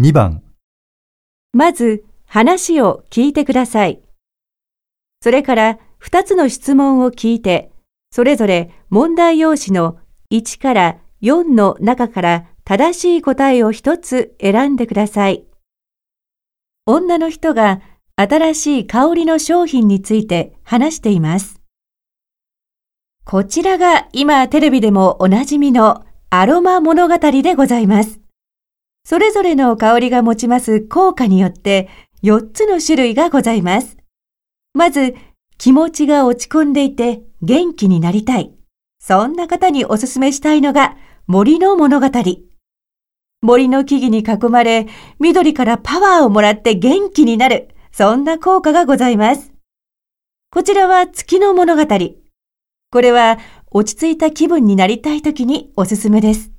2番、まず話を聞いてください。それから2つの質問を聞いて、それぞれ問題用紙の1から4の中から正しい答えを1つ選んでください。女の人が新しい香りの商品について話しています。こちらが今テレビでもおなじみのアロマ物語でございます。それぞれの香りが持ちます効果によって4つの種類がございます。まず、気持ちが落ち込んでいて元気になりたい。そんな方におすすめしたいのが森の物語。森の木々に囲まれ、緑からパワーをもらって元気になる。そんな効果がございます。こちらは月の物語。これは落ち着いた気分になりたい時におすすめです。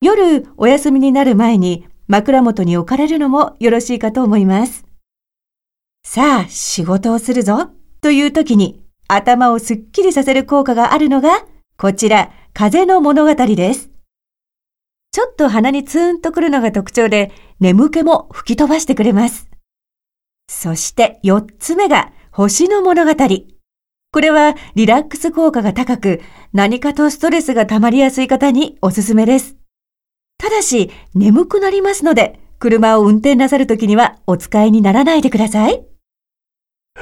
夜お休みになる前に枕元に置かれるのもよろしいかと思います。さあ、仕事をするぞという時に頭をすっきりさせる効果があるのが、こちら、風の物語です。ちょっと鼻にツーンとくるのが特徴で、眠気も吹き飛ばしてくれます。そして四つ目が星の物語。これはリラックス効果が高く、何かとストレスが溜まりやすい方におすすめです。ただし、眠くなりますので、車を運転なさるときにはお使いにならないでください。へ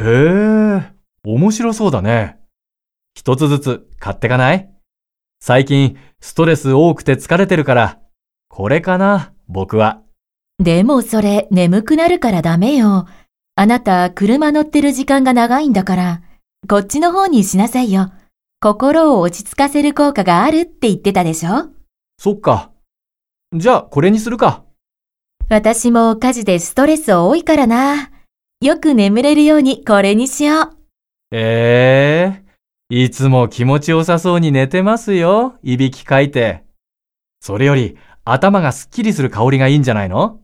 え、面白そうだね。一つずつ買ってかない？最近ストレス多くて疲れてるから、これかな、僕は。でもそれ眠くなるからダメよ。あなた車乗ってる時間が長いんだから、こっちの方にしなさいよ。心を落ち着かせる効果があるって言ってたでしょ？そっか。じゃあこれにするか。私も家事でストレス多いからな。よく眠れるようにこれにしよう。ええいつも気持ちよさそうに寝てますよ、いびきかいて。それより頭がすっきりする香りがいいんじゃないの？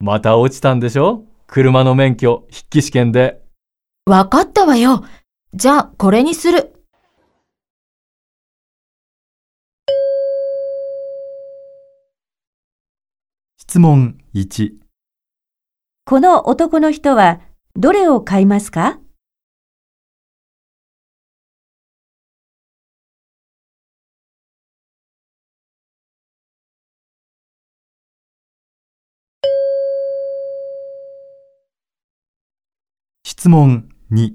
また落ちたんでしょ？車の免許、筆記試験で。わかったわよ。じゃあこれにする。質問1、この男の人はどれを買いますか？質問2、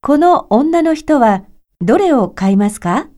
この女の人はどれを買いますか？